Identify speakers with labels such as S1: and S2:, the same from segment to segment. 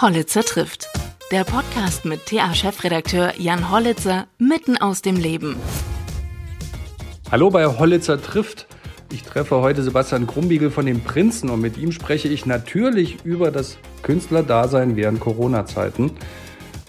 S1: Hollitzer trifft. Der Podcast mit TA-Chefredakteur Jan Hollitzer mitten aus dem Leben.
S2: Hallo bei Hollitzer trifft. Ich treffe heute Sebastian Krumbiegel von den Prinzen und mit ihm spreche ich natürlich über das Künstlerdasein während Corona-Zeiten.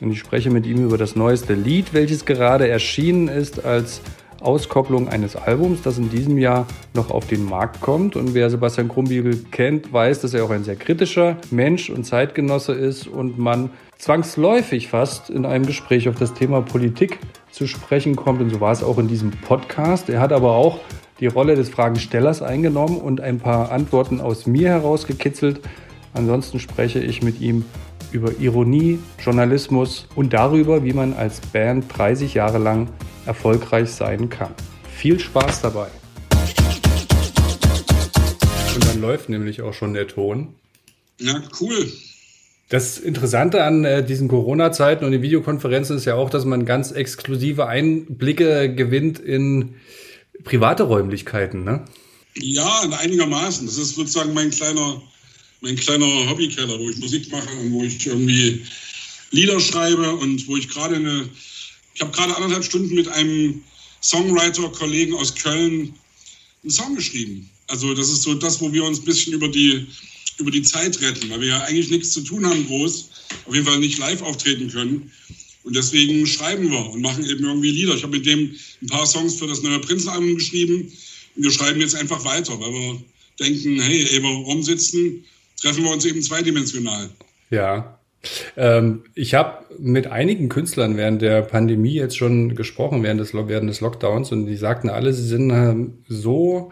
S2: Und ich spreche mit ihm über das neueste Lied, welches gerade erschienen ist als Auskopplung eines Albums, das in diesem Jahr noch auf den Markt kommt. Und wer Sebastian Krumbiegel kennt, weiß, dass er auch ein sehr kritischer Mensch und Zeitgenosse ist und man zwangsläufig fast in einem Gespräch auf das Thema Politik zu sprechen kommt. Und so war es auch in diesem Podcast. Er hat aber auch die Rolle des Fragenstellers eingenommen und ein paar Antworten aus mir herausgekitzelt. Ansonsten spreche ich mit ihm über Ironie, Journalismus und darüber, wie man als Band 30 Jahre lang erfolgreich sein kann. Viel Spaß dabei. Und dann läuft nämlich auch schon der Ton.
S3: Ja, cool.
S2: Das Interessante an äh, diesen Corona-Zeiten und den Videokonferenzen ist ja auch, dass man ganz exklusive Einblicke gewinnt in private Räumlichkeiten, ne?
S3: Ja, einigermaßen. Das ist sozusagen mein kleiner, mein kleiner Hobbykeller, wo ich Musik mache und wo ich irgendwie Lieder schreibe und wo ich gerade eine, ich habe gerade anderthalb Stunden mit einem Songwriter-Kollegen aus Köln einen Song geschrieben. Also das ist so das, wo wir uns ein bisschen über die, über die Zeit retten, weil wir ja eigentlich nichts zu tun haben groß, auf jeden Fall nicht live auftreten können. Und deswegen schreiben wir und machen eben irgendwie Lieder. Ich habe mit dem ein paar Songs für das neue Prinzenalbum geschrieben. Und wir schreiben jetzt einfach weiter, weil wir denken, hey, wir rumsitzen, treffen wir uns eben zweidimensional.
S2: Ja. Ähm, ich habe mit einigen Künstlern während der Pandemie jetzt schon gesprochen, während des, während des Lockdowns, und die sagten alle, sie sind ähm, so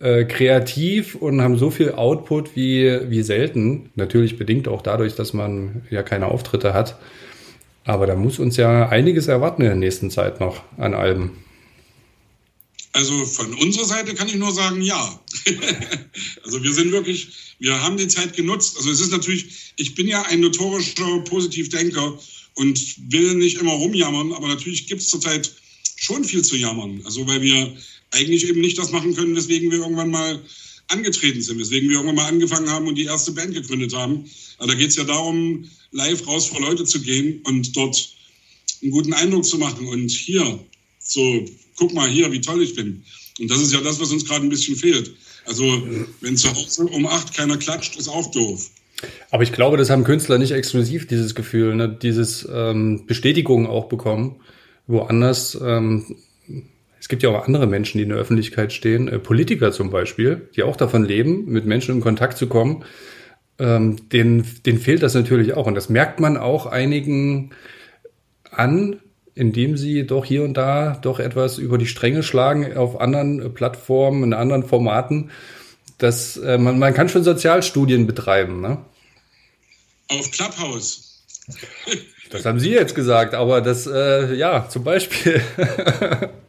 S2: äh, kreativ und haben so viel Output wie, wie selten. Natürlich bedingt auch dadurch, dass man ja keine Auftritte hat. Aber da muss uns ja einiges erwarten in der nächsten Zeit noch an Alben.
S3: Also von unserer Seite kann ich nur sagen, ja. also wir sind wirklich, wir haben die Zeit genutzt. Also es ist natürlich, ich bin ja ein notorischer Positivdenker und will nicht immer rumjammern, aber natürlich gibt es zurzeit schon viel zu jammern. Also weil wir eigentlich eben nicht das machen können, weswegen wir irgendwann mal angetreten sind, weswegen wir irgendwann mal angefangen haben und die erste Band gegründet haben. Aber da geht es ja darum, live raus vor Leute zu gehen und dort einen guten Eindruck zu machen. Und hier, so, guck mal hier, wie toll ich bin. Und das ist ja das, was uns gerade ein bisschen fehlt. Also, wenn zu Hause um acht keiner klatscht, ist auch doof.
S2: Aber ich glaube, das haben Künstler nicht exklusiv, dieses Gefühl, ne? dieses ähm, Bestätigung auch bekommen. Woanders, ähm, es gibt ja auch andere Menschen, die in der Öffentlichkeit stehen, äh, Politiker zum Beispiel, die auch davon leben, mit Menschen in Kontakt zu kommen. Ähm, denen, denen fehlt das natürlich auch. Und das merkt man auch einigen an, indem sie doch hier und da doch etwas über die Stränge schlagen auf anderen Plattformen, in anderen Formaten. Das, äh, man, man kann schon Sozialstudien betreiben. Ne?
S3: Auf Clubhouse.
S2: Das haben Sie jetzt gesagt, aber das, äh, ja, zum Beispiel.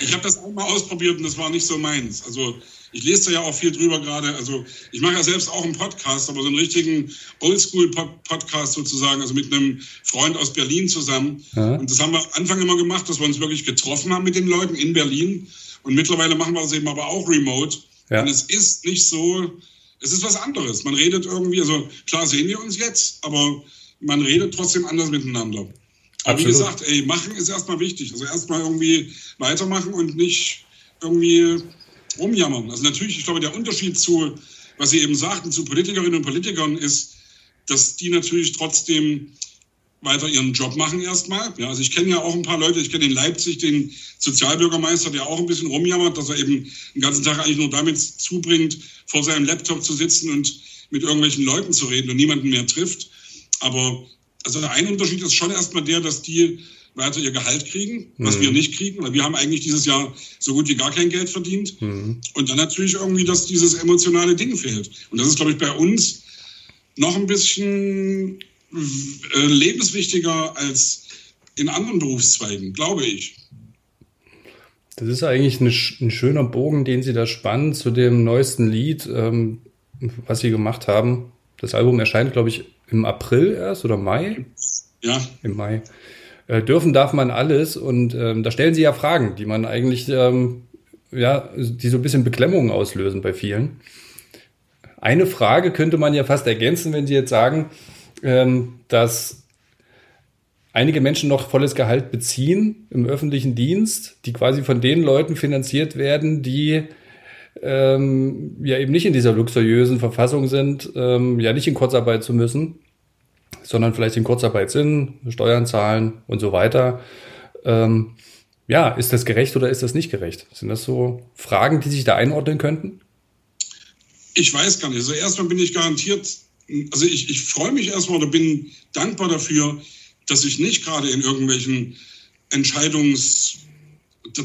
S3: ich habe das auch mal ausprobiert und das war nicht so meins. Also ich lese da ja auch viel drüber gerade. Also ich mache ja selbst auch einen Podcast, aber so einen richtigen Oldschool-Podcast sozusagen, also mit einem Freund aus Berlin zusammen. Ja. Und das haben wir am Anfang immer gemacht, dass wir uns wirklich getroffen haben mit den Leuten in Berlin. Und mittlerweile machen wir das eben aber auch remote. Ja. Und es ist nicht so, es ist was anderes. Man redet irgendwie, also klar sehen wir uns jetzt, aber man redet trotzdem anders miteinander. Aber Absolut. wie gesagt, ey, machen ist erstmal wichtig. Also erstmal irgendwie weitermachen und nicht irgendwie rumjammern. Also natürlich, ich glaube, der Unterschied zu, was Sie eben sagten, zu Politikerinnen und Politikern ist, dass die natürlich trotzdem weiter ihren Job machen erstmal. Ja, also ich kenne ja auch ein paar Leute, ich kenne in Leipzig den Sozialbürgermeister, der auch ein bisschen rumjammert, dass er eben den ganzen Tag eigentlich nur damit zubringt, vor seinem Laptop zu sitzen und mit irgendwelchen Leuten zu reden und niemanden mehr trifft. Aber also der eine Unterschied ist schon erstmal der, dass die weiter ihr Gehalt kriegen, was mhm. wir nicht kriegen, weil wir haben eigentlich dieses Jahr so gut wie gar kein Geld verdient. Mhm. Und dann natürlich irgendwie, dass dieses emotionale Ding fehlt. Und das ist, glaube ich, bei uns noch ein bisschen äh, lebenswichtiger als in anderen Berufszweigen, glaube ich.
S2: Das ist eigentlich ein schöner Bogen, den Sie da spannen zu dem neuesten Lied, ähm, was Sie gemacht haben. Das Album erscheint, glaube ich, im April erst oder Mai?
S3: Ja.
S2: Im Mai. Äh, dürfen darf man alles und ähm, da stellen sie ja Fragen, die man eigentlich, ähm, ja, die so ein bisschen Beklemmungen auslösen bei vielen. Eine Frage könnte man ja fast ergänzen, wenn Sie jetzt sagen, ähm, dass einige Menschen noch volles Gehalt beziehen im öffentlichen Dienst, die quasi von den Leuten finanziert werden, die ähm, ja eben nicht in dieser luxuriösen Verfassung sind, ähm, ja nicht in Kurzarbeit zu müssen, sondern vielleicht in Kurzarbeit sind, Steuern zahlen und so weiter. Ähm, ja, ist das gerecht oder ist das nicht gerecht? Sind das so Fragen, die sich da einordnen könnten?
S3: Ich weiß gar nicht. Also erstmal bin ich garantiert, also ich, ich freue mich erstmal oder bin dankbar dafür, dass ich nicht gerade in irgendwelchen Entscheidungs,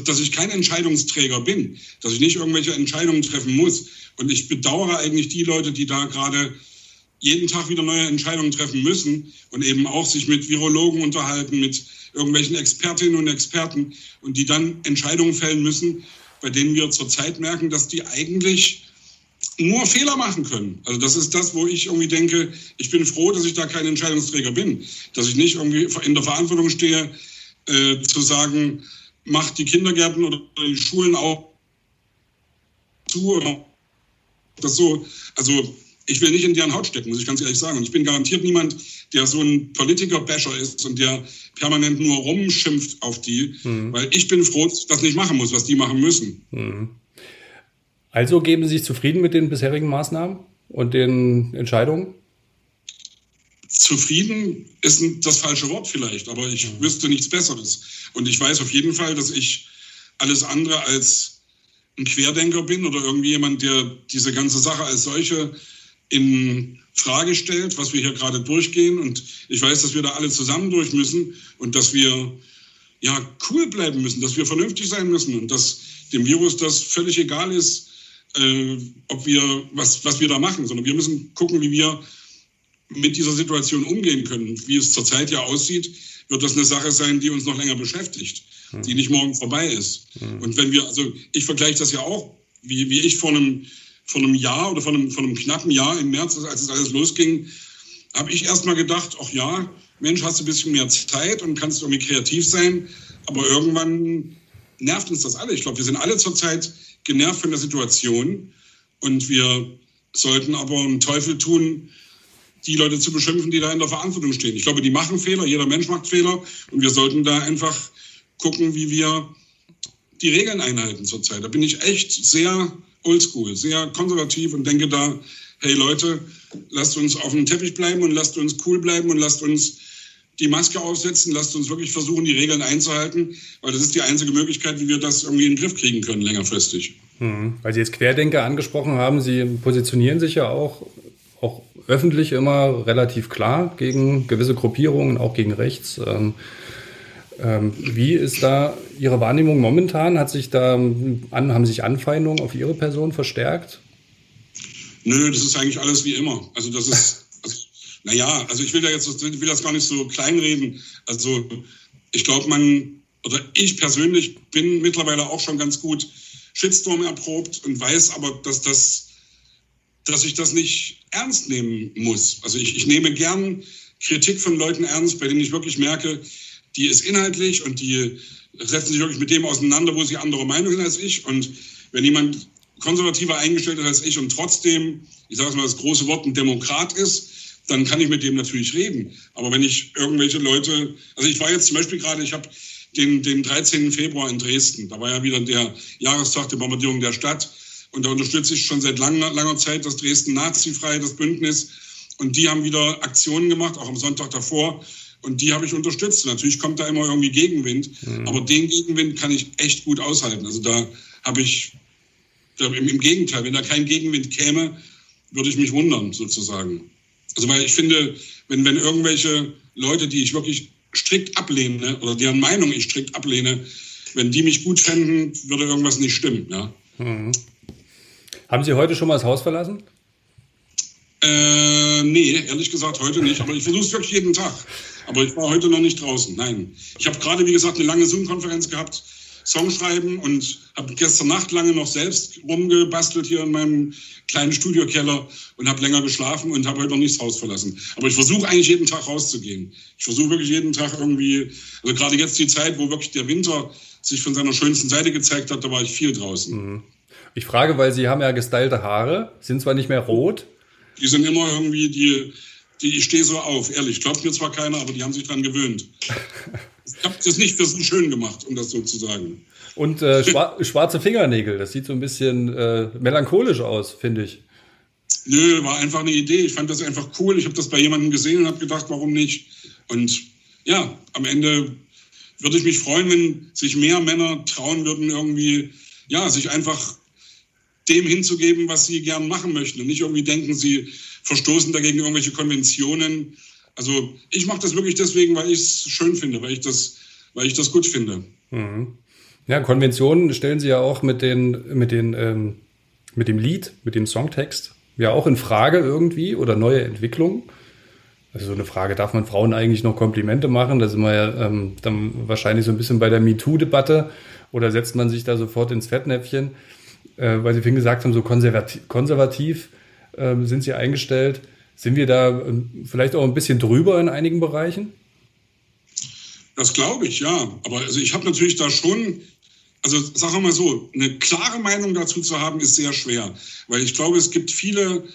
S3: dass ich kein Entscheidungsträger bin, dass ich nicht irgendwelche Entscheidungen treffen muss. Und ich bedauere eigentlich die Leute, die da gerade jeden Tag wieder neue Entscheidungen treffen müssen und eben auch sich mit Virologen unterhalten, mit irgendwelchen Expertinnen und Experten und die dann Entscheidungen fällen müssen, bei denen wir zurzeit merken, dass die eigentlich nur Fehler machen können. Also das ist das, wo ich irgendwie denke, ich bin froh, dass ich da kein Entscheidungsträger bin, dass ich nicht irgendwie in der Verantwortung stehe, äh, zu sagen, macht die Kindergärten oder die Schulen auch zu oder das so. Also ich will nicht in deren Haut stecken, muss ich ganz ehrlich sagen. Und ich bin garantiert niemand, der so ein Politiker-Basher ist und der permanent nur rumschimpft auf die, mhm. weil ich bin froh, dass ich das nicht machen muss, was die machen müssen. Mhm.
S2: Also geben Sie sich zufrieden mit den bisherigen Maßnahmen und den Entscheidungen?
S3: Zufrieden ist das falsche Wort vielleicht, aber ich mhm. wüsste nichts Besseres. Und ich weiß auf jeden Fall, dass ich alles andere als ein Querdenker bin oder irgendwie jemand, der diese ganze Sache als solche in Frage stellt, was wir hier gerade durchgehen. Und ich weiß, dass wir da alle zusammen durch müssen und dass wir ja cool bleiben müssen, dass wir vernünftig sein müssen und dass dem Virus das völlig egal ist, äh, ob wir was, was wir da machen, sondern wir müssen gucken, wie wir mit dieser Situation umgehen können. Wie es zurzeit ja aussieht, wird das eine Sache sein, die uns noch länger beschäftigt, hm. die nicht morgen vorbei ist. Hm. Und wenn wir, also ich vergleiche das ja auch, wie, wie ich vor einem vor einem Jahr oder vor einem, vor einem knappen Jahr im März, als es alles losging, habe ich erst mal gedacht, ach ja, Mensch, hast du ein bisschen mehr Zeit und kannst irgendwie kreativ sein. Aber irgendwann nervt uns das alle. Ich glaube, wir sind alle zurzeit genervt von der Situation und wir sollten aber einen Teufel tun, die Leute zu beschimpfen, die da in der Verantwortung stehen. Ich glaube, die machen Fehler, jeder Mensch macht Fehler und wir sollten da einfach gucken, wie wir die Regeln einhalten zurzeit. Da bin ich echt sehr oldschool, sehr konservativ und denke da, hey Leute, lasst uns auf dem Teppich bleiben und lasst uns cool bleiben und lasst uns die Maske aufsetzen, lasst uns wirklich versuchen, die Regeln einzuhalten, weil das ist die einzige Möglichkeit, wie wir das irgendwie in den Griff kriegen können, längerfristig.
S2: Hm. Weil Sie jetzt Querdenker angesprochen haben, Sie positionieren sich ja auch, auch öffentlich immer relativ klar gegen gewisse Gruppierungen, auch gegen rechts. Ähm, wie ist da Ihre Wahrnehmung momentan? Hat sich da an, haben sich Anfeindungen auf Ihre Person verstärkt?
S3: Nö, das ist eigentlich alles wie immer. Also das ist, also, naja, also ich will da jetzt, will das gar nicht so kleinreden. Also ich glaube, man, oder ich persönlich bin mittlerweile auch schon ganz gut Shitstorm erprobt und weiß aber, dass das, dass ich das nicht ernst nehmen muss. Also ich, ich nehme gern Kritik von Leuten ernst, bei denen ich wirklich merke, die ist inhaltlich und die setzen sich wirklich mit dem auseinander, wo sie andere Meinung sind als ich. Und wenn jemand konservativer eingestellt ist als ich und trotzdem, ich sage es mal das große Wort, ein Demokrat ist, dann kann ich mit dem natürlich reden. Aber wenn ich irgendwelche Leute, also ich war jetzt zum Beispiel gerade, ich habe den, den 13. Februar in Dresden, da war ja wieder der Jahrestag der Bombardierung der Stadt. Und da unterstütze ich schon seit langer, langer Zeit das Dresden Nazi-frei, das Bündnis. Und die haben wieder Aktionen gemacht, auch am Sonntag davor, und die habe ich unterstützt. Natürlich kommt da immer irgendwie Gegenwind, mhm. aber den Gegenwind kann ich echt gut aushalten. Also da habe ich, da, im, im, Gegenteil, wenn da kein Gegenwind käme, würde ich mich wundern, sozusagen. Also weil ich finde, wenn, wenn irgendwelche Leute, die ich wirklich strikt ablehne oder deren Meinung ich strikt ablehne, wenn die mich gut fänden, würde irgendwas nicht stimmen. Ja. Mhm.
S2: Haben Sie heute schon mal das Haus verlassen?
S3: Äh, nee, ehrlich gesagt heute nicht. Aber ich versuche es wirklich jeden Tag. Aber ich war heute noch nicht draußen. Nein. Ich habe gerade, wie gesagt, eine lange Zoom-Konferenz gehabt, Song schreiben und habe gestern Nacht lange noch selbst rumgebastelt hier in meinem kleinen Studiokeller und habe länger geschlafen und habe heute noch nicht das Haus verlassen. Aber ich versuche eigentlich jeden Tag rauszugehen. Ich versuche wirklich jeden Tag irgendwie, also gerade jetzt die Zeit, wo wirklich der Winter sich von seiner schönsten Seite gezeigt hat, da war ich viel draußen. Mhm.
S2: Ich frage, weil Sie haben ja gestylte Haare, sind zwar nicht mehr rot.
S3: Die sind immer irgendwie, die die, ich stehe so auf, ehrlich. Glaubt mir zwar keiner, aber die haben sich dran gewöhnt. Ich habe das nicht für so schön gemacht, um das so zu sagen.
S2: Und äh, schwarze Fingernägel, das sieht so ein bisschen äh, melancholisch aus, finde ich.
S3: Nö, war einfach eine Idee. Ich fand das einfach cool. Ich habe das bei jemandem gesehen und habe gedacht, warum nicht? Und ja, am Ende würde ich mich freuen, wenn sich mehr Männer trauen würden, irgendwie, ja, sich einfach dem hinzugeben, was sie gern machen möchten und nicht irgendwie denken, sie verstoßen dagegen irgendwelche Konventionen. Also ich mache das wirklich deswegen, weil ich es schön finde, weil ich das, weil ich das gut finde.
S2: Mhm. Ja, Konventionen stellen Sie ja auch mit den, mit den, ähm, mit dem Lied, mit dem Songtext ja auch in Frage irgendwie oder neue Entwicklungen. Also so eine Frage, darf man Frauen eigentlich noch Komplimente machen? Da sind wir ja ähm, dann wahrscheinlich so ein bisschen bei der MeToo-Debatte oder setzt man sich da sofort ins Fettnäpfchen, äh, weil Sie vorhin gesagt haben, so konservativ, konservativ äh, sind Sie eingestellt. Sind wir da äh, vielleicht auch ein bisschen drüber in einigen Bereichen?
S3: Das glaube ich, ja. Aber also ich habe natürlich da schon also sagen wir mal so, eine klare Meinung dazu zu haben, ist sehr schwer, weil ich glaube, es gibt viele,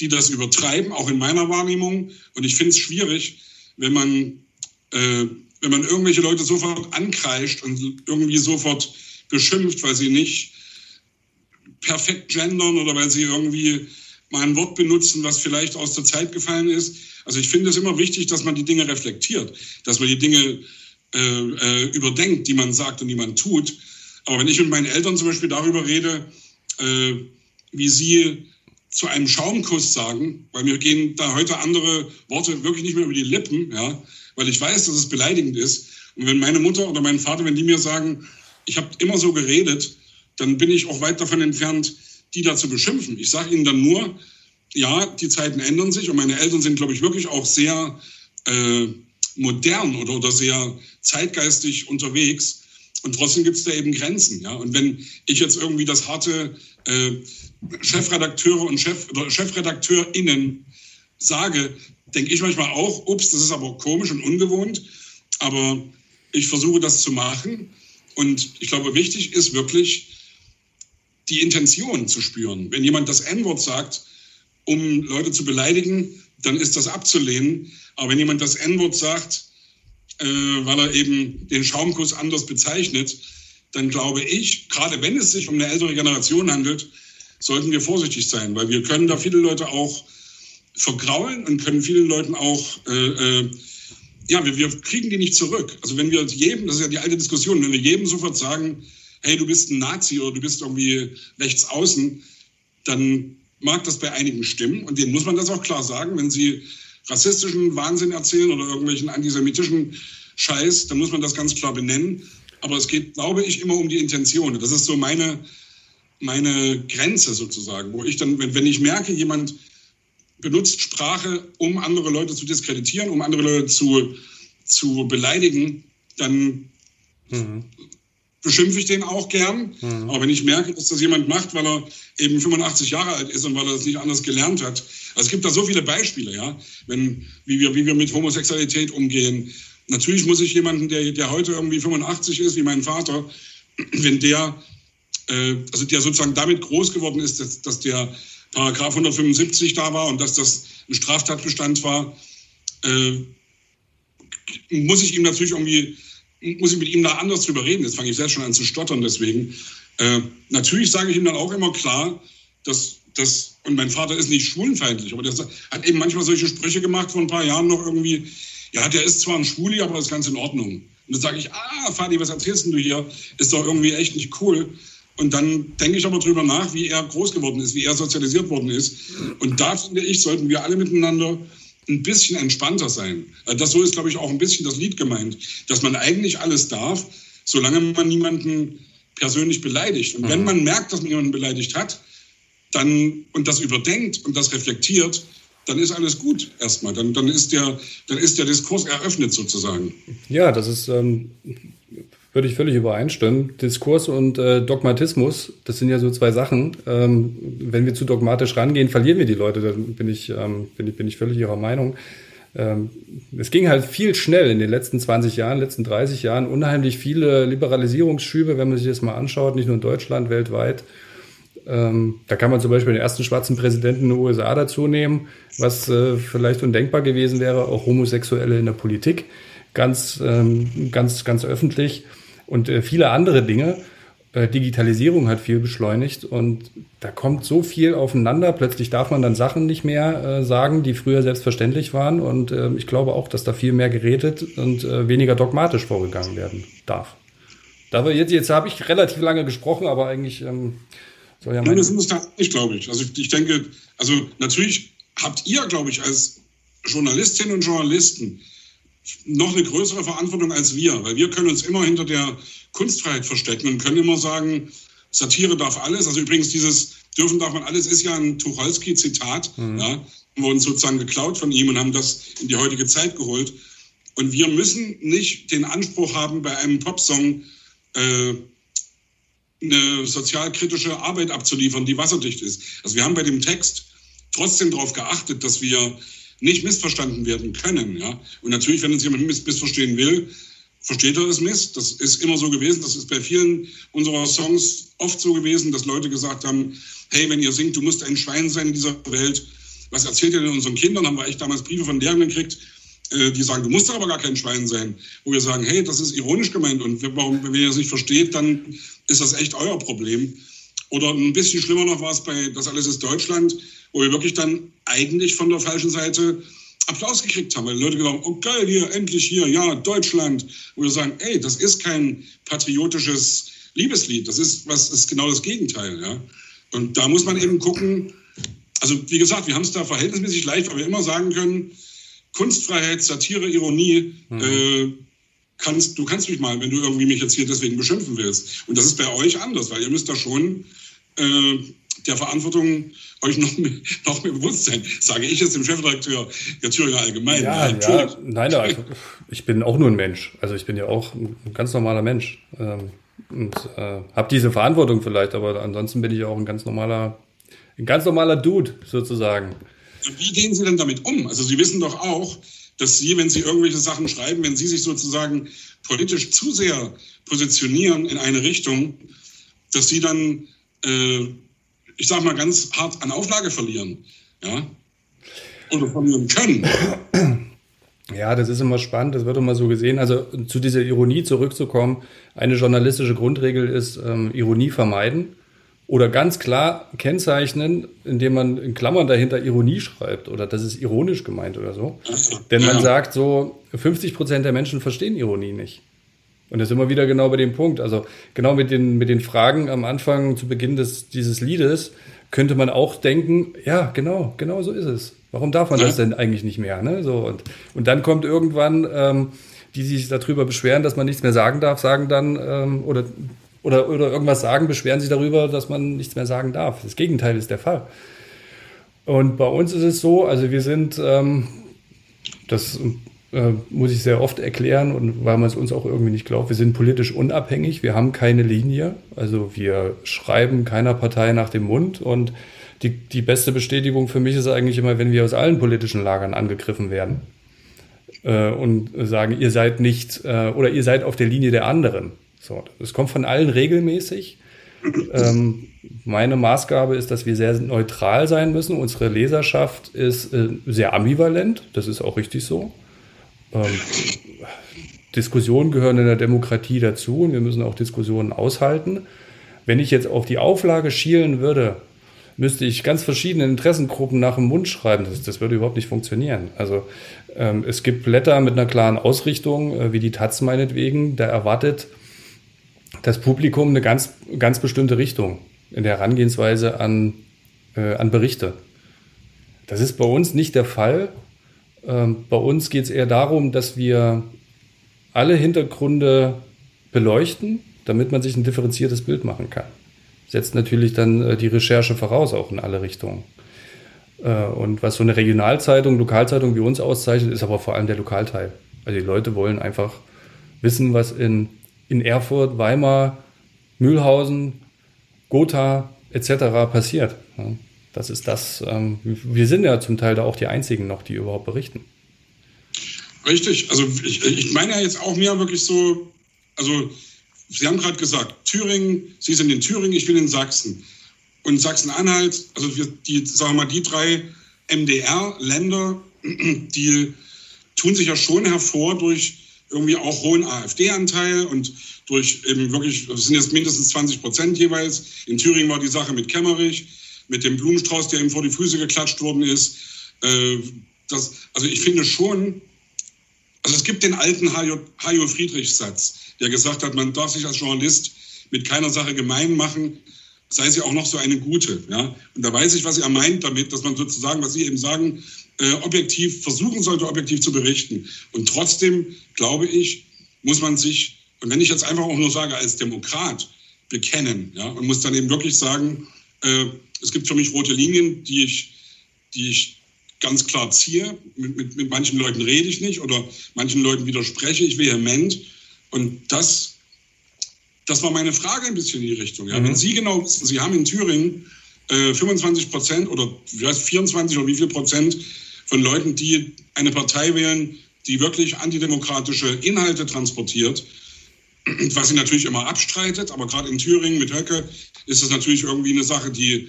S3: die das übertreiben, auch in meiner Wahrnehmung. Und ich finde es schwierig, wenn man, äh, wenn man irgendwelche Leute sofort ankreischt und irgendwie sofort beschimpft, weil sie nicht perfekt gendern oder weil sie irgendwie mal ein Wort benutzen, was vielleicht aus der Zeit gefallen ist. Also ich finde es immer wichtig, dass man die Dinge reflektiert, dass man die Dinge äh, äh, überdenkt, die man sagt und die man tut aber wenn ich mit meinen Eltern zum Beispiel darüber rede, äh, wie sie zu einem Schaumkuss sagen, weil mir gehen da heute andere Worte wirklich nicht mehr über die Lippen, ja, weil ich weiß, dass es beleidigend ist. Und wenn meine Mutter oder mein Vater, wenn die mir sagen, ich habe immer so geredet, dann bin ich auch weit davon entfernt, die da zu beschimpfen. Ich sage ihnen dann nur, ja, die Zeiten ändern sich und meine Eltern sind, glaube ich, wirklich auch sehr äh, modern oder, oder sehr zeitgeistig unterwegs. Und trotzdem gibt es da eben Grenzen. Ja? Und wenn ich jetzt irgendwie das harte äh, Chefredakteure und Chef, oder ChefredakteurInnen sage, denke ich manchmal auch, ups, das ist aber komisch und ungewohnt. Aber ich versuche das zu machen. Und ich glaube, wichtig ist wirklich, die Intention zu spüren. Wenn jemand das N-Wort sagt, um Leute zu beleidigen, dann ist das abzulehnen. Aber wenn jemand das N-Wort sagt, äh, weil er eben den Schaumkuss anders bezeichnet, dann glaube ich, gerade wenn es sich um eine ältere Generation handelt, sollten wir vorsichtig sein, weil wir können da viele Leute auch vergraulen und können vielen Leuten auch, äh, äh, ja, wir, wir kriegen die nicht zurück. Also wenn wir jedem, das ist ja die alte Diskussion, wenn wir jedem sofort sagen, hey, du bist ein Nazi oder du bist irgendwie rechts außen, dann mag das bei einigen stimmen und denen muss man das auch klar sagen, wenn sie rassistischen Wahnsinn erzählen oder irgendwelchen antisemitischen Scheiß, dann muss man das ganz klar benennen. Aber es geht, glaube ich, immer um die Intention. Das ist so meine, meine Grenze sozusagen, wo ich dann, wenn, wenn ich merke, jemand benutzt Sprache, um andere Leute zu diskreditieren, um andere Leute zu, zu beleidigen, dann mhm beschimpfe ich den auch gern. Mhm. Aber wenn ich merke, dass das jemand macht, weil er eben 85 Jahre alt ist und weil er das nicht anders gelernt hat. Also es gibt da so viele Beispiele, ja, wenn, wie, wir, wie wir mit Homosexualität umgehen. Natürlich muss ich jemanden, der, der heute irgendwie 85 ist, wie mein Vater, wenn der, äh, also der sozusagen damit groß geworden ist, dass, dass der Paragraph 175 da war und dass das ein Straftatbestand war, äh, muss ich ihm natürlich irgendwie muss ich mit ihm da anders drüber reden. Jetzt fange ich selbst schon an zu stottern deswegen. Äh, natürlich sage ich ihm dann auch immer klar, dass das, und mein Vater ist nicht schwulenfeindlich, aber der hat eben manchmal solche Sprüche gemacht vor ein paar Jahren noch irgendwie, ja, der ist zwar ein Schwuli, aber das ist ganz in Ordnung. Und dann sage ich, ah, Vati, was erzählst du hier? Ist doch irgendwie echt nicht cool. Und dann denke ich aber drüber nach, wie er groß geworden ist, wie er sozialisiert worden ist. Und da finde ich, sollten wir alle miteinander ein bisschen entspannter sein. Äh, das so ist, glaube ich, auch ein bisschen das Lied gemeint, dass man eigentlich alles darf, solange man niemanden persönlich beleidigt. Und mhm. wenn man merkt, dass man jemanden beleidigt hat, dann und das überdenkt und das reflektiert, dann ist alles gut erstmal. Dann, dann, ist der, dann ist der Diskurs eröffnet sozusagen.
S2: Ja, das ist ähm, würde ich völlig übereinstimmen. Diskurs und äh, Dogmatismus, das sind ja so zwei Sachen. Ähm, wenn wir zu dogmatisch rangehen, verlieren wir die Leute. Da bin ich, ähm, bin ich, bin ich völlig Ihrer Meinung. Ähm, es ging halt viel schnell in den letzten 20 Jahren, letzten 30 Jahren, unheimlich viele Liberalisierungsschübe, wenn man sich das mal anschaut, nicht nur in Deutschland, weltweit. Ähm, da kann man zum Beispiel den ersten schwarzen Präsidenten in den USA dazu nehmen, was äh, vielleicht undenkbar gewesen wäre, auch Homosexuelle in der Politik, ganz, ähm, ganz, ganz öffentlich und äh, viele andere Dinge. Äh, Digitalisierung hat viel beschleunigt und da kommt so viel aufeinander. Plötzlich darf man dann Sachen nicht mehr äh, sagen, die früher selbstverständlich waren. Und äh, ich glaube auch, dass da viel mehr geredet und äh, weniger dogmatisch vorgegangen werden darf. Da wir jetzt, jetzt habe ich relativ lange gesprochen, aber eigentlich ähm,
S3: soll ja mein... Das ist das nicht, glaube ich. Also ich denke, also natürlich habt ihr, glaube ich, als Journalistinnen und Journalisten noch eine größere Verantwortung als wir, weil wir können uns immer hinter der Kunstfreiheit verstecken und können immer sagen, Satire darf alles. Also übrigens dieses dürfen darf man alles ist ja ein Tucholsky-Zitat. Mhm. Ja, haben wir uns sozusagen geklaut von ihm und haben das in die heutige Zeit geholt. Und wir müssen nicht den Anspruch haben, bei einem Popsong äh, eine sozialkritische Arbeit abzuliefern, die wasserdicht ist. Also wir haben bei dem Text trotzdem darauf geachtet, dass wir nicht missverstanden werden können. Ja? Und natürlich, wenn uns jemand missverstehen will, versteht er es miss. Das ist immer so gewesen. Das ist bei vielen unserer Songs oft so gewesen, dass Leute gesagt haben, hey, wenn ihr singt, du musst ein Schwein sein in dieser Welt. Was erzählt ihr denn unseren Kindern? Haben wir echt damals Briefe von Lehrern gekriegt, äh, die sagen, du musst aber gar kein Schwein sein. Wo wir sagen, hey, das ist ironisch gemeint und warum, wenn ihr es nicht versteht, dann ist das echt euer Problem. Oder ein bisschen schlimmer noch war es bei Das alles ist Deutschland, wo wir wirklich dann eigentlich von der falschen Seite Applaus gekriegt haben, weil die Leute gesagt haben, oh geil, hier, endlich hier, ja, Deutschland. Wo wir sagen, ey, das ist kein patriotisches Liebeslied, das ist, was ist genau das Gegenteil, ja. Und da muss man eben gucken, also wie gesagt, wir haben es da verhältnismäßig leicht, weil wir immer sagen können, Kunstfreiheit, Satire, Ironie, mhm. äh, kannst, du kannst mich mal, wenn du irgendwie mich jetzt hier deswegen beschimpfen willst. Und das ist bei euch anders, weil ihr müsst da schon äh, der Verantwortung euch noch mehr, noch mehr bewusst sein, sage ich jetzt dem Chefredakteur der Thüringer Allgemein.
S2: Ja, ja, nein, also ich bin auch nur ein Mensch. Also ich bin ja auch ein ganz normaler Mensch. Ähm, und äh, habe diese Verantwortung vielleicht, aber ansonsten bin ich auch ein ganz normaler, ein ganz normaler Dude sozusagen.
S3: Wie gehen Sie denn damit um? Also Sie wissen doch auch, dass Sie, wenn Sie irgendwelche Sachen schreiben, wenn Sie sich sozusagen politisch zu sehr positionieren in eine Richtung, dass Sie dann äh, ich sage mal ganz hart, an Auflage verlieren. Ja? Oder verlieren können.
S2: Ja, das ist immer spannend, das wird immer so gesehen. Also zu dieser Ironie zurückzukommen, eine journalistische Grundregel ist ähm, Ironie vermeiden oder ganz klar kennzeichnen, indem man in Klammern dahinter Ironie schreibt oder das ist ironisch gemeint oder so. Denn man sagt so, 50 Prozent der Menschen verstehen Ironie nicht. Und das ist immer wieder genau bei dem Punkt. Also genau mit den, mit den Fragen am Anfang, zu Beginn des, dieses Liedes, könnte man auch denken, ja, genau, genau so ist es. Warum darf man ja. das denn eigentlich nicht mehr? Ne? So, und, und dann kommt irgendwann, ähm, die sich darüber beschweren, dass man nichts mehr sagen darf, sagen dann, ähm, oder, oder, oder irgendwas sagen, beschweren sich darüber, dass man nichts mehr sagen darf. Das Gegenteil ist der Fall. Und bei uns ist es so, also wir sind, ähm, das äh, muss ich sehr oft erklären und weil man es uns auch irgendwie nicht glaubt, wir sind politisch unabhängig, wir haben keine Linie, also wir schreiben keiner Partei nach dem Mund und die, die beste Bestätigung für mich ist eigentlich immer, wenn wir aus allen politischen Lagern angegriffen werden äh, und sagen, ihr seid nicht äh, oder ihr seid auf der Linie der anderen. So, das kommt von allen regelmäßig. Ähm, meine Maßgabe ist, dass wir sehr neutral sein müssen. Unsere Leserschaft ist äh, sehr ambivalent. Das ist auch richtig so. Ähm, Diskussionen gehören in der Demokratie dazu und wir müssen auch Diskussionen aushalten. Wenn ich jetzt auf die Auflage schielen würde, müsste ich ganz verschiedene Interessengruppen nach dem Mund schreiben. Das, das würde überhaupt nicht funktionieren. Also ähm, es gibt Blätter mit einer klaren Ausrichtung, äh, wie die Taz meinetwegen, da erwartet das Publikum eine ganz, ganz bestimmte Richtung in der Herangehensweise an, äh, an Berichte. Das ist bei uns nicht der Fall. Ähm, bei uns geht es eher darum, dass wir alle Hintergründe beleuchten, damit man sich ein differenziertes Bild machen kann. Setzt natürlich dann äh, die Recherche voraus, auch in alle Richtungen. Äh, und was so eine Regionalzeitung, Lokalzeitung wie uns auszeichnet, ist aber vor allem der Lokalteil. Also die Leute wollen einfach wissen, was in, in Erfurt, Weimar, Mühlhausen, Gotha etc. passiert. Das ist das, ähm, wir sind ja zum Teil da auch die Einzigen noch, die überhaupt berichten.
S3: Richtig, also ich, ich meine ja jetzt auch mehr wirklich so, also Sie haben gerade gesagt, Thüringen, Sie sind in Thüringen, ich bin in Sachsen. und Sachsen-Anhalt, also wir, die, sagen wir mal, die drei MDR-Länder, die tun sich ja schon hervor durch irgendwie auch hohen AfD-Anteil und durch eben wirklich, das sind jetzt mindestens 20 Prozent jeweils. In Thüringen war die Sache mit Kemmerich, mit dem Blumenstrauß, der ihm vor die Füße geklatscht worden ist. Äh, das, also ich finde schon, also es gibt den alten Hajo Friedrich-Satz, der gesagt hat, man darf sich als Journalist mit keiner Sache gemein machen, sei sie auch noch so eine gute. Ja? Und da weiß ich, was er meint damit, dass man sozusagen, was Sie eben sagen, äh, objektiv versuchen sollte, objektiv zu berichten. Und trotzdem, glaube ich, muss man sich, und wenn ich jetzt einfach auch nur sage, als Demokrat bekennen, ja, und muss dann eben wirklich sagen, äh, es gibt für mich rote Linien, die ich, die ich ganz klar ziehe. Mit, mit, mit manchen Leuten rede ich nicht oder manchen Leuten widerspreche ich vehement. Und das das war meine Frage ein bisschen in die Richtung. Ja. Mhm. Wenn Sie genau wissen, Sie haben in Thüringen äh, 25 Prozent oder wie heißt 24 oder wie viel Prozent von Leuten, die eine Partei wählen, die wirklich antidemokratische Inhalte transportiert, was sie natürlich immer abstreitet, aber gerade in Thüringen mit Höcke ist das natürlich irgendwie eine Sache, die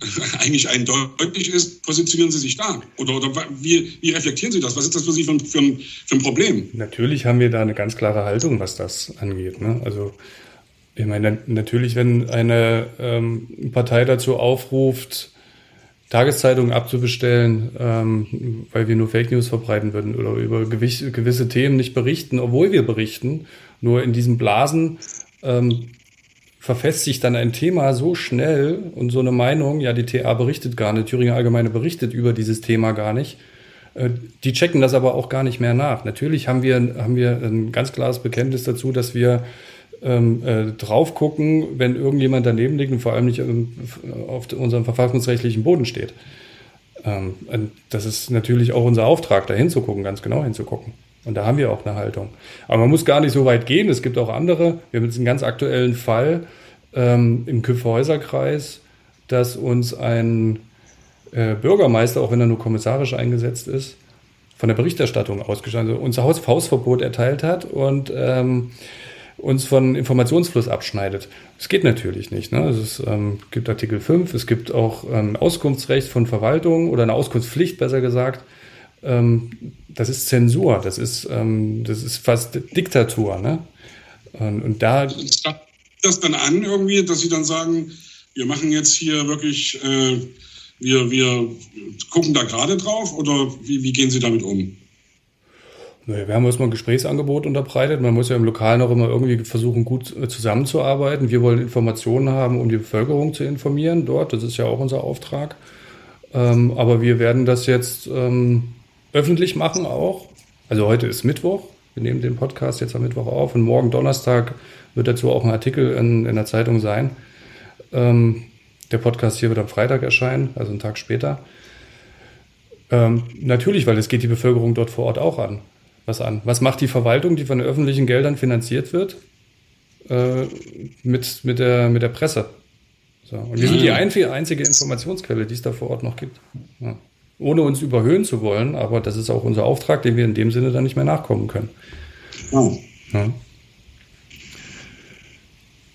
S3: eigentlich eindeutig ist, positionieren Sie sich da? Oder, oder wie, wie, reflektieren Sie das? Was ist das für Sie für ein, für, für ein, Problem?
S2: Natürlich haben wir da eine ganz klare Haltung, was das angeht. Ne? Also ich meine, natürlich, wenn eine ähm, Partei dazu aufruft, Tageszeitungen abzubestellen, ähm, weil wir nur Fake News verbreiten würden oder über gewisse Themen nicht berichten, obwohl wir berichten, nur in diesen Blasen ähm, verfestigt dann ein Thema so schnell und so eine Meinung, ja, die TA berichtet gar nicht, Thüringer Allgemeine berichtet über dieses Thema gar nicht. Äh, die checken das aber auch gar nicht mehr nach. Natürlich haben wir, haben wir ein ganz klares Bekenntnis dazu, dass wir ähm, äh, drauf gucken, wenn irgendjemand daneben liegt und vor allem nicht ähm, auf unserem verfassungsrechtlichen Boden steht. Ähm, das ist natürlich auch unser Auftrag, da hinzugucken, ganz genau hinzugucken. Und da haben wir auch eine Haltung. Aber man muss gar nicht so weit gehen. Es gibt auch andere. Wir haben jetzt einen ganz aktuellen Fall ähm, im Küffhäuserkreis, dass uns ein äh, Bürgermeister, auch wenn er nur kommissarisch eingesetzt ist, von der Berichterstattung also unser Haus Hausverbot erteilt hat und ähm, uns von Informationsfluss abschneidet. Das geht natürlich nicht. Ne? Also es ähm, gibt Artikel 5, es gibt auch ein ähm, Auskunftsrecht von Verwaltung oder eine Auskunftspflicht, besser gesagt. Ähm, das ist Zensur, das ist, ähm, das ist fast Diktatur. Ne? Und, und da.
S3: Das dann an irgendwie, dass sie dann sagen, wir machen jetzt hier wirklich, äh, wir, wir gucken da gerade drauf oder wie, wie gehen Sie damit um?
S2: wir haben uns mal ein Gesprächsangebot unterbreitet. Man muss ja im Lokalen auch immer irgendwie versuchen, gut äh, zusammenzuarbeiten. Wir wollen Informationen haben, um die Bevölkerung zu informieren dort. Das ist ja auch unser Auftrag. Ähm, aber wir werden das jetzt ähm, öffentlich machen auch. Also heute ist Mittwoch. Wir nehmen den Podcast jetzt am Mittwoch auf und morgen Donnerstag wird dazu auch ein Artikel in, in der Zeitung sein. Ähm, der Podcast hier wird am Freitag erscheinen, also einen Tag später. Ähm, natürlich, weil es geht die Bevölkerung dort vor Ort auch an. Was an? Was macht die Verwaltung, die von öffentlichen Geldern finanziert wird, äh, mit, mit, der, mit der Presse? So. Und wir sind die einzige, einzige Informationsquelle, die es da vor Ort noch gibt. Ja ohne uns überhöhen zu wollen, aber das ist auch unser Auftrag, den wir in dem Sinne dann nicht mehr nachkommen können. Oh. Ja.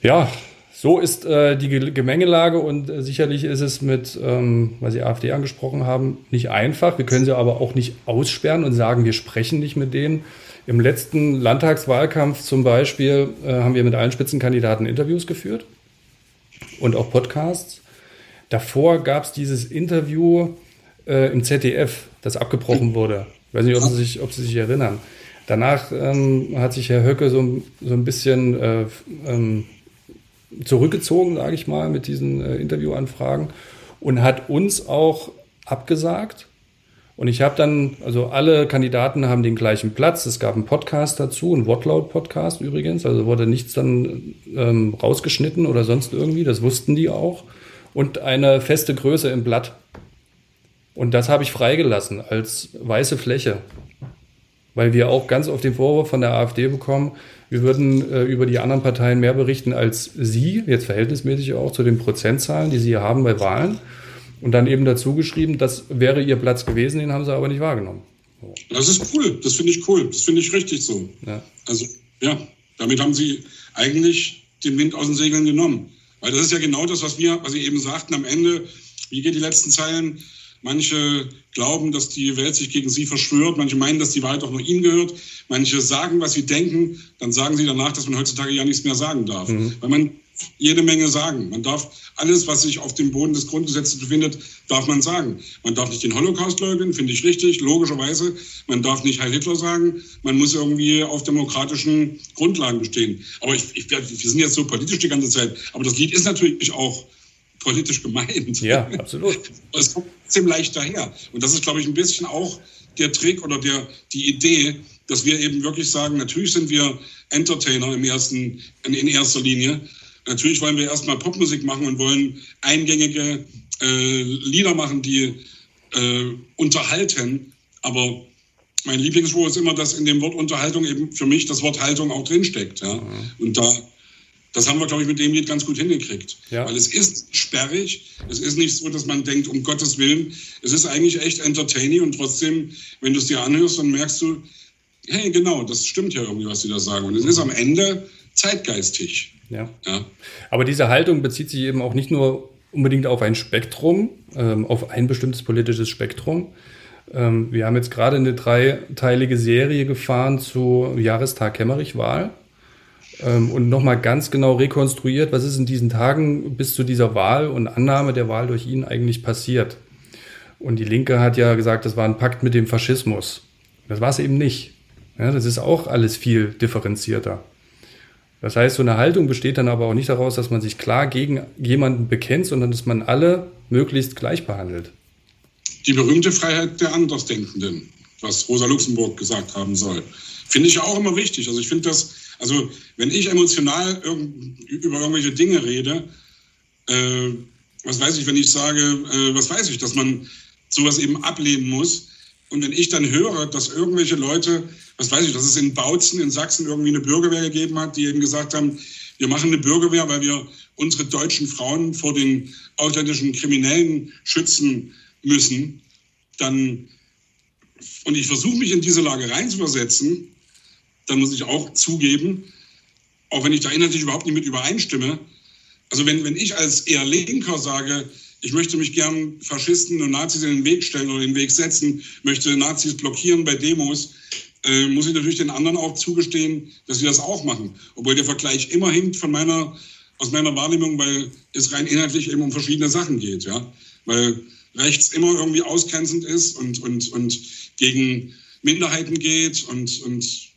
S2: ja. so ist äh, die Gemengelage und äh, sicherlich ist es mit, ähm, weil Sie AfD angesprochen haben, nicht einfach. Wir können sie aber auch nicht aussperren und sagen, wir sprechen nicht mit denen. Im letzten Landtagswahlkampf zum Beispiel äh, haben wir mit allen Spitzenkandidaten Interviews geführt und auch Podcasts. Davor gab es dieses Interview äh, im ZDF, das abgebrochen wurde. Ich weiß nicht, ob Sie sich, ob Sie sich erinnern. Danach ähm, hat sich Herr Höcke so, so ein bisschen äh, ähm, zurückgezogen, sage ich mal, mit diesen äh, Interviewanfragen und hat uns auch abgesagt. Und ich habe dann, also alle Kandidaten haben den gleichen Platz. Es gab einen Podcast dazu, einen Wortlaut-Podcast übrigens. Also wurde nichts dann ähm, rausgeschnitten oder sonst irgendwie. Das wussten die auch. Und eine feste Größe im Blatt. Und das habe ich freigelassen als weiße Fläche, weil wir auch ganz oft den Vorwurf von der AfD bekommen, wir würden äh, über die anderen Parteien mehr berichten als Sie, jetzt verhältnismäßig auch zu den Prozentzahlen, die Sie hier haben bei Wahlen. Und dann eben dazu geschrieben, das wäre Ihr Platz gewesen, den haben Sie aber nicht wahrgenommen.
S3: So. Das ist cool, das finde ich cool, das finde ich richtig so. Ja. Also ja, damit haben Sie eigentlich den Wind aus den Segeln genommen. Weil das ist ja genau das, was wir, was Sie eben sagten am Ende. Wie geht die letzten Zeilen? Manche glauben, dass die Welt sich gegen sie verschwört. Manche meinen, dass die Wahrheit auch nur ihnen gehört. Manche sagen, was sie denken. Dann sagen sie danach, dass man heutzutage ja nichts mehr sagen darf. Mhm. Weil man jede Menge sagen. Man darf alles, was sich auf dem Boden des Grundgesetzes befindet, darf man sagen. Man darf nicht den Holocaust leugnen, finde ich richtig, logischerweise. Man darf nicht Heil Hitler sagen. Man muss irgendwie auf demokratischen Grundlagen bestehen. Aber ich, ich, wir sind jetzt so politisch die ganze Zeit. Aber das Lied ist natürlich auch politisch gemeint.
S2: Ja, absolut.
S3: Es kommt trotzdem leicht daher. Und das ist, glaube ich, ein bisschen auch der Trick oder der, die Idee, dass wir eben wirklich sagen, natürlich sind wir Entertainer im ersten, in erster Linie. Natürlich wollen wir erstmal Popmusik machen und wollen eingängige äh, Lieder machen, die äh, unterhalten. Aber mein Lieblingsspruch ist immer, dass in dem Wort Unterhaltung eben für mich das Wort Haltung auch drinsteckt. Ja? Mhm. Und da das haben wir, glaube ich, mit dem Lied ganz gut hingekriegt. Ja. Weil es ist sperrig. Es ist nicht so, dass man denkt, um Gottes Willen. Es ist eigentlich echt entertaining und trotzdem, wenn du es dir anhörst, dann merkst du, hey, genau, das stimmt ja irgendwie, was sie da sagen. Und es ist am Ende zeitgeistig.
S2: Ja. ja. Aber diese Haltung bezieht sich eben auch nicht nur unbedingt auf ein Spektrum, ähm, auf ein bestimmtes politisches Spektrum. Ähm, wir haben jetzt gerade eine dreiteilige Serie gefahren zu Jahrestag Kemmerich-Wahl ähm, und nochmal ganz genau rekonstruiert, was ist in diesen Tagen bis zu dieser Wahl und Annahme der Wahl durch ihn eigentlich passiert. Und die Linke hat ja gesagt, das war ein Pakt mit dem Faschismus. Das war es eben nicht. Ja, das ist auch alles viel differenzierter. Das heißt, so eine Haltung besteht dann aber auch nicht daraus, dass man sich klar gegen jemanden bekennt, sondern dass man alle möglichst gleich behandelt.
S3: Die berühmte Freiheit der Andersdenkenden, was Rosa Luxemburg gesagt haben soll, finde ich auch immer wichtig. Also ich finde das also wenn ich emotional über irgendwelche Dinge rede, äh, was weiß ich, wenn ich sage, äh, was weiß ich, dass man sowas eben ablehnen muss. Und wenn ich dann höre, dass irgendwelche Leute, was weiß ich, dass es in Bautzen in Sachsen irgendwie eine Bürgerwehr gegeben hat, die eben gesagt haben, wir machen eine Bürgerwehr, weil wir unsere deutschen Frauen vor den ausländischen Kriminellen schützen müssen, dann, und ich versuche mich in diese Lage reinzuversetzen, dann muss ich auch zugeben, auch wenn ich da inhaltlich überhaupt nicht mit übereinstimme, also wenn, wenn ich als eher Linker sage, ich möchte mich gern Faschisten und Nazis in den Weg stellen oder in den Weg setzen, möchte Nazis blockieren bei Demos, äh, muss ich natürlich den anderen auch zugestehen, dass sie das auch machen. Obwohl der Vergleich immer hinkt von meiner, aus meiner Wahrnehmung, weil es rein inhaltlich eben um verschiedene Sachen geht. Ja? Weil rechts immer irgendwie ausgrenzend ist und, und, und gegen Minderheiten geht und, und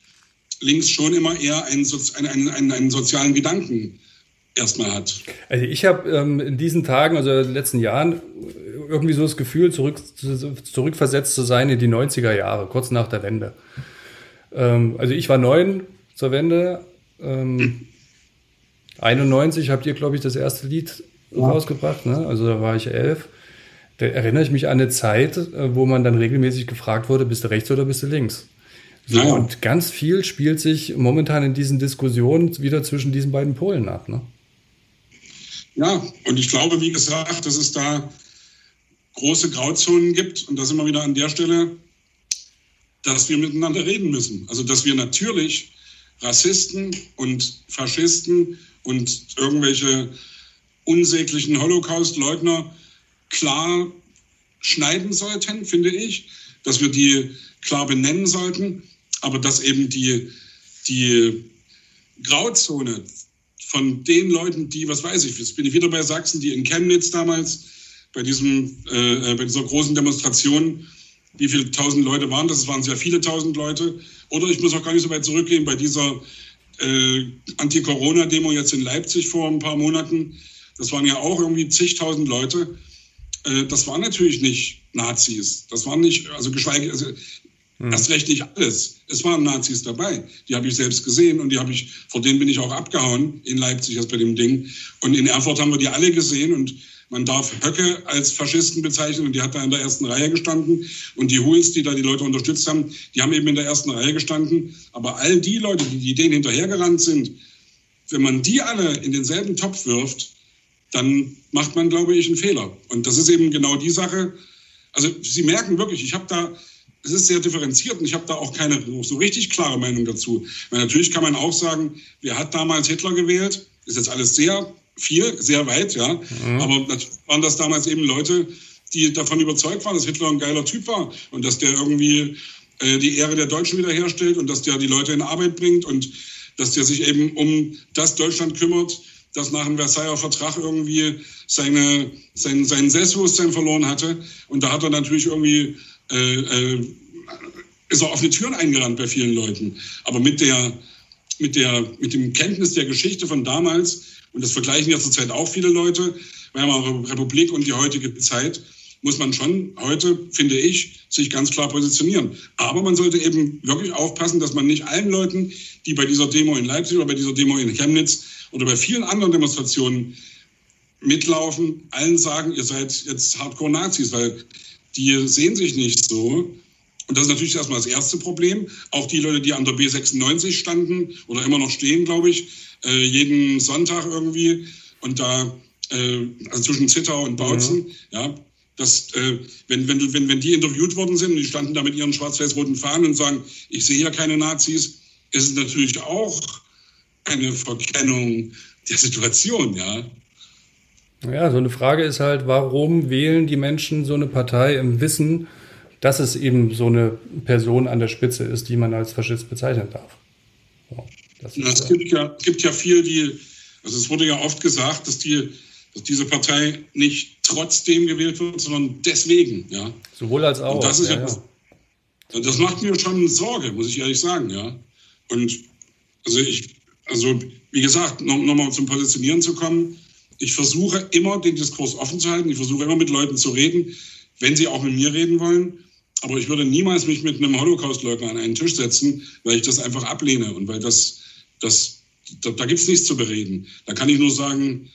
S3: links schon immer eher einen, einen, einen, einen sozialen Gedanken erstmal hat.
S2: Also ich habe ähm, in diesen Tagen, also in den letzten Jahren, irgendwie so das Gefühl, zurück, zurückversetzt zu sein in die 90er Jahre, kurz nach der Wende. Ähm, also ich war neun zur Wende. Ähm, hm. 91 habt ihr, glaube ich, das erste Lied ja. rausgebracht. Ne? Also da war ich elf. Da erinnere ich mich an eine Zeit, äh, wo man dann regelmäßig gefragt wurde, bist du rechts oder bist du links? So, naja. Und ganz viel spielt sich momentan in diesen Diskussionen wieder zwischen diesen beiden Polen ab. Ne?
S3: Ja, und ich glaube, wie gesagt, dass es da große Grauzonen gibt. Und das immer wieder an der Stelle, dass wir miteinander reden müssen. Also, dass wir natürlich Rassisten und Faschisten und irgendwelche unsäglichen Holocaust-Leugner klar schneiden sollten, finde ich. Dass wir die klar benennen sollten aber dass eben die, die Grauzone von den Leuten, die, was weiß ich, jetzt bin ich wieder bei Sachsen, die in Chemnitz damals bei, diesem, äh, äh bei dieser großen Demonstration, wie viele tausend Leute waren das? Es waren sehr viele tausend Leute. Oder ich muss auch gar nicht so weit zurückgehen, bei dieser äh, Anti-Corona-Demo jetzt in Leipzig vor ein paar Monaten. Das waren ja auch irgendwie zigtausend Leute. Äh, das waren natürlich nicht Nazis. Das waren nicht, also geschweige, also Mhm. Erst recht nicht alles. Es waren Nazis dabei. Die habe ich selbst gesehen und die habe ich, vor denen bin ich auch abgehauen in Leipzig erst bei dem Ding. Und in Erfurt haben wir die alle gesehen und man darf Höcke als Faschisten bezeichnen und die hat da in der ersten Reihe gestanden. Und die Huls, die da die Leute unterstützt haben, die haben eben in der ersten Reihe gestanden. Aber all die Leute, die, denen hinterhergerannt sind, wenn man die alle in denselben Topf wirft, dann macht man, glaube ich, einen Fehler. Und das ist eben genau die Sache. Also Sie merken wirklich, ich habe da, es ist sehr differenziert und ich habe da auch keine so richtig klare Meinung dazu. Weil natürlich kann man auch sagen, wer hat damals Hitler gewählt? Ist jetzt alles sehr viel, sehr weit, ja. Mhm. Aber waren das damals eben Leute, die davon überzeugt waren, dass Hitler ein geiler Typ war und dass der irgendwie äh, die Ehre der Deutschen wiederherstellt und dass der die Leute in Arbeit bringt und dass der sich eben um das Deutschland kümmert, das nach dem Versailler Vertrag irgendwie seine, sein, sein Selbstbewusstsein verloren hatte. Und da hat er natürlich irgendwie, äh, äh, ist er offene Türen eingerannt bei vielen Leuten. Aber mit der, mit der, mit dem Kenntnis der Geschichte von damals, und das vergleichen ja zurzeit auch viele Leute, Weimarer Republik und die heutige Zeit, muss man schon heute, finde ich, sich ganz klar positionieren. Aber man sollte eben wirklich aufpassen, dass man nicht allen Leuten, die bei dieser Demo in Leipzig oder bei dieser Demo in Chemnitz oder bei vielen anderen Demonstrationen mitlaufen, allen sagen, ihr seid jetzt Hardcore-Nazis, weil die sehen sich nicht so. Und das ist natürlich erstmal das erste Problem. Auch die Leute, die an der B96 standen oder immer noch stehen, glaube ich, äh, jeden Sonntag irgendwie und da, äh, also zwischen Zittau und Bautzen, mhm. ja, dass, äh, wenn, wenn, wenn, wenn die interviewt worden sind und die standen da mit ihren schwarz-weiß-roten Fahnen und sagen, ich sehe ja keine Nazis, ist es natürlich auch eine Verkennung der Situation, ja.
S2: Ja, so eine Frage ist halt, warum wählen die Menschen so eine Partei im Wissen, dass es eben so eine Person an der Spitze ist, die man als Faschist bezeichnen darf?
S3: So, Na, es, gibt ja, es gibt ja viel, die, also es wurde ja oft gesagt, dass die dass diese Partei nicht trotzdem gewählt wird, sondern deswegen. Ja.
S2: Sowohl als auch.
S3: Und das ist ja, ja, ja. Das macht mir schon Sorge, muss ich ehrlich sagen. Ja. Und also ich, also wie gesagt, nochmal noch zum Positionieren zu kommen, ich versuche immer den Diskurs offen zu halten. Ich versuche immer mit Leuten zu reden, wenn sie auch mit mir reden wollen. Aber ich würde niemals mich mit einem Holocaust-Leugner an einen Tisch setzen, weil ich das einfach ablehne und weil das, das da, da gibt es nichts zu bereden. Da kann ich nur sagen,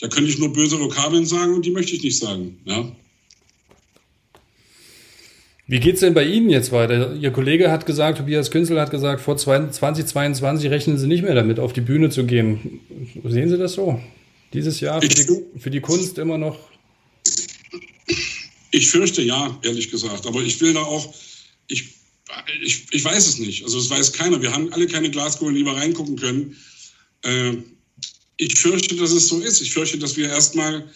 S3: da könnte ich nur böse Vokabeln sagen und die möchte ich nicht sagen. Ja.
S2: Wie geht es denn bei Ihnen jetzt weiter? Ihr Kollege hat gesagt, Tobias Künzel hat gesagt, vor 2022 rechnen Sie nicht mehr damit, auf die Bühne zu gehen. Sehen Sie das so? Dieses Jahr für, die, für die Kunst immer noch?
S3: Ich fürchte ja, ehrlich gesagt. Aber ich will da auch, ich, ich, ich weiß es nicht. Also es weiß keiner. Wir haben alle keine Glaskugel, die wir reingucken können. Äh, ich fürchte, dass es so ist. Ich fürchte, dass wir erstmal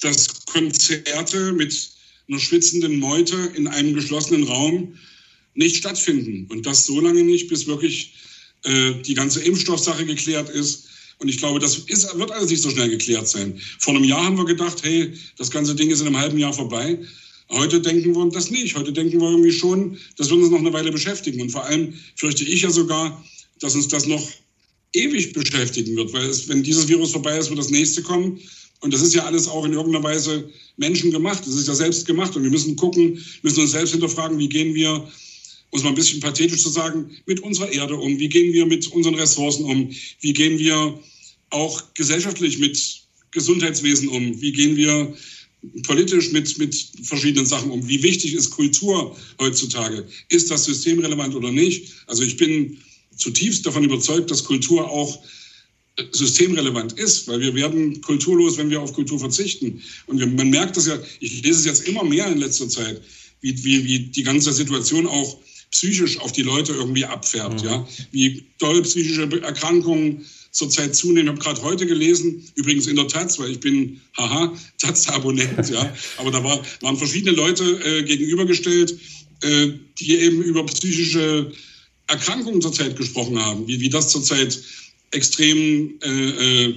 S3: das Konzerte mit einer schwitzenden Meute in einem geschlossenen Raum nicht stattfinden. Und das so lange nicht, bis wirklich äh, die ganze Impfstoffsache geklärt ist. Und ich glaube, das ist, wird alles nicht so schnell geklärt sein. Vor einem Jahr haben wir gedacht, hey, das ganze Ding ist in einem halben Jahr vorbei. Heute denken wir das nicht. Heute denken wir irgendwie schon, das wird uns noch eine Weile beschäftigen. Und vor allem fürchte ich ja sogar, dass uns das noch ewig beschäftigen wird, weil es, wenn dieses Virus vorbei ist, wird das nächste kommen. Und das ist ja alles auch in irgendeiner Weise menschengemacht. Das ist ja selbst gemacht. Und wir müssen gucken, müssen uns selbst hinterfragen, wie gehen wir, um es mal ein bisschen pathetisch zu sagen, mit unserer Erde um? Wie gehen wir mit unseren Ressourcen um? Wie gehen wir auch gesellschaftlich mit Gesundheitswesen um? Wie gehen wir politisch mit, mit verschiedenen Sachen um? Wie wichtig ist Kultur heutzutage? Ist das systemrelevant oder nicht? Also ich bin zutiefst davon überzeugt, dass Kultur auch systemrelevant ist, weil wir werden kulturlos, wenn wir auf Kultur verzichten. Und wir, man merkt das ja, ich lese es jetzt immer mehr in letzter Zeit, wie, wie, wie die ganze Situation auch psychisch auf die Leute irgendwie abfärbt, mhm. ja, wie doll psychische Erkrankungen zurzeit zunehmen. Ich habe gerade heute gelesen, übrigens in der Taz, weil ich bin, haha, Taz-Abonnent, ja, aber da war, waren verschiedene Leute äh, gegenübergestellt, äh, die eben über psychische Erkrankungen zurzeit gesprochen haben, wie, wie das zurzeit extrem äh, äh,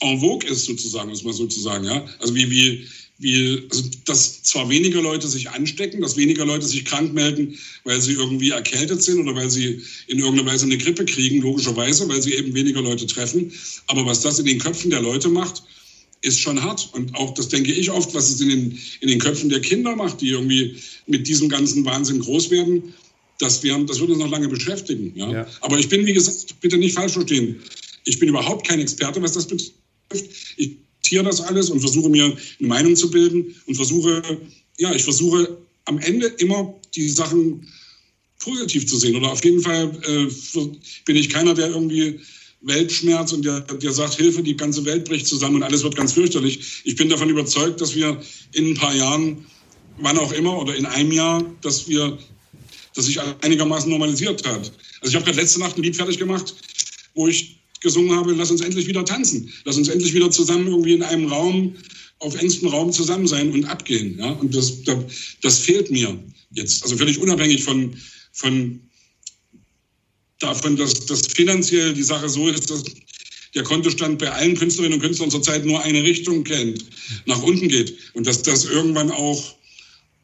S3: en vogue ist, sozusagen, muss man sozusagen, ja. Also wie, wie, wie, also dass zwar weniger Leute sich anstecken, dass weniger Leute sich krank melden, weil sie irgendwie erkältet sind oder weil sie in irgendeiner Weise eine Grippe kriegen, logischerweise, weil sie eben weniger Leute treffen. Aber was das in den Köpfen der Leute macht, ist schon hart. Und auch, das denke ich oft, was es in den, in den Köpfen der Kinder macht, die irgendwie mit diesem ganzen Wahnsinn groß werden das, wir das wird uns noch lange beschäftigen. Ja? ja? Aber ich bin, wie gesagt, bitte nicht falsch verstehen. Ich bin überhaupt kein Experte, was das betrifft. Ich tiere das alles und versuche mir eine Meinung zu bilden und versuche, ja, ich versuche am Ende immer die Sachen positiv zu sehen. Oder auf jeden Fall äh, bin ich keiner, der irgendwie Weltschmerz und der, der sagt, Hilfe, die ganze Welt bricht zusammen und alles wird ganz fürchterlich. Ich bin davon überzeugt, dass wir in ein paar Jahren, wann auch immer, oder in einem Jahr, dass wir das sich einigermaßen normalisiert hat. Also ich habe gerade letzte Nacht ein Lied fertig gemacht, wo ich gesungen habe, lass uns endlich wieder tanzen, lass uns endlich wieder zusammen irgendwie in einem Raum, auf engstem Raum zusammen sein und abgehen. Ja? Und das, das fehlt mir jetzt. Also völlig unabhängig von, von davon, dass, dass finanziell die Sache so ist, dass der Kontostand bei allen Künstlerinnen und Künstlern zurzeit nur eine Richtung kennt, nach unten geht. Und dass das irgendwann auch,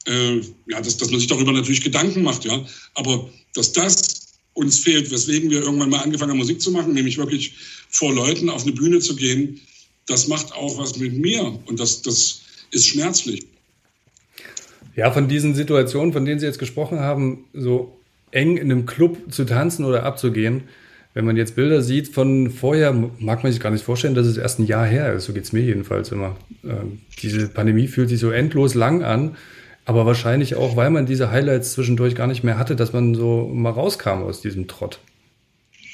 S3: äh, ja, dass, dass man sich darüber natürlich Gedanken macht, ja. Aber dass das uns fehlt, weswegen wir irgendwann mal angefangen haben, Musik zu machen, nämlich wirklich vor Leuten auf eine Bühne zu gehen, das macht auch was mit mir. Und das, das ist schmerzlich.
S2: Ja, von diesen Situationen, von denen Sie jetzt gesprochen haben, so eng in einem Club zu tanzen oder abzugehen, wenn man jetzt Bilder sieht von vorher, mag man sich gar nicht vorstellen, dass es erst ein Jahr her ist. So geht es mir jedenfalls immer. Ähm, diese Pandemie fühlt sich so endlos lang an, aber wahrscheinlich auch, weil man diese Highlights zwischendurch gar nicht mehr hatte, dass man so mal rauskam aus diesem Trott.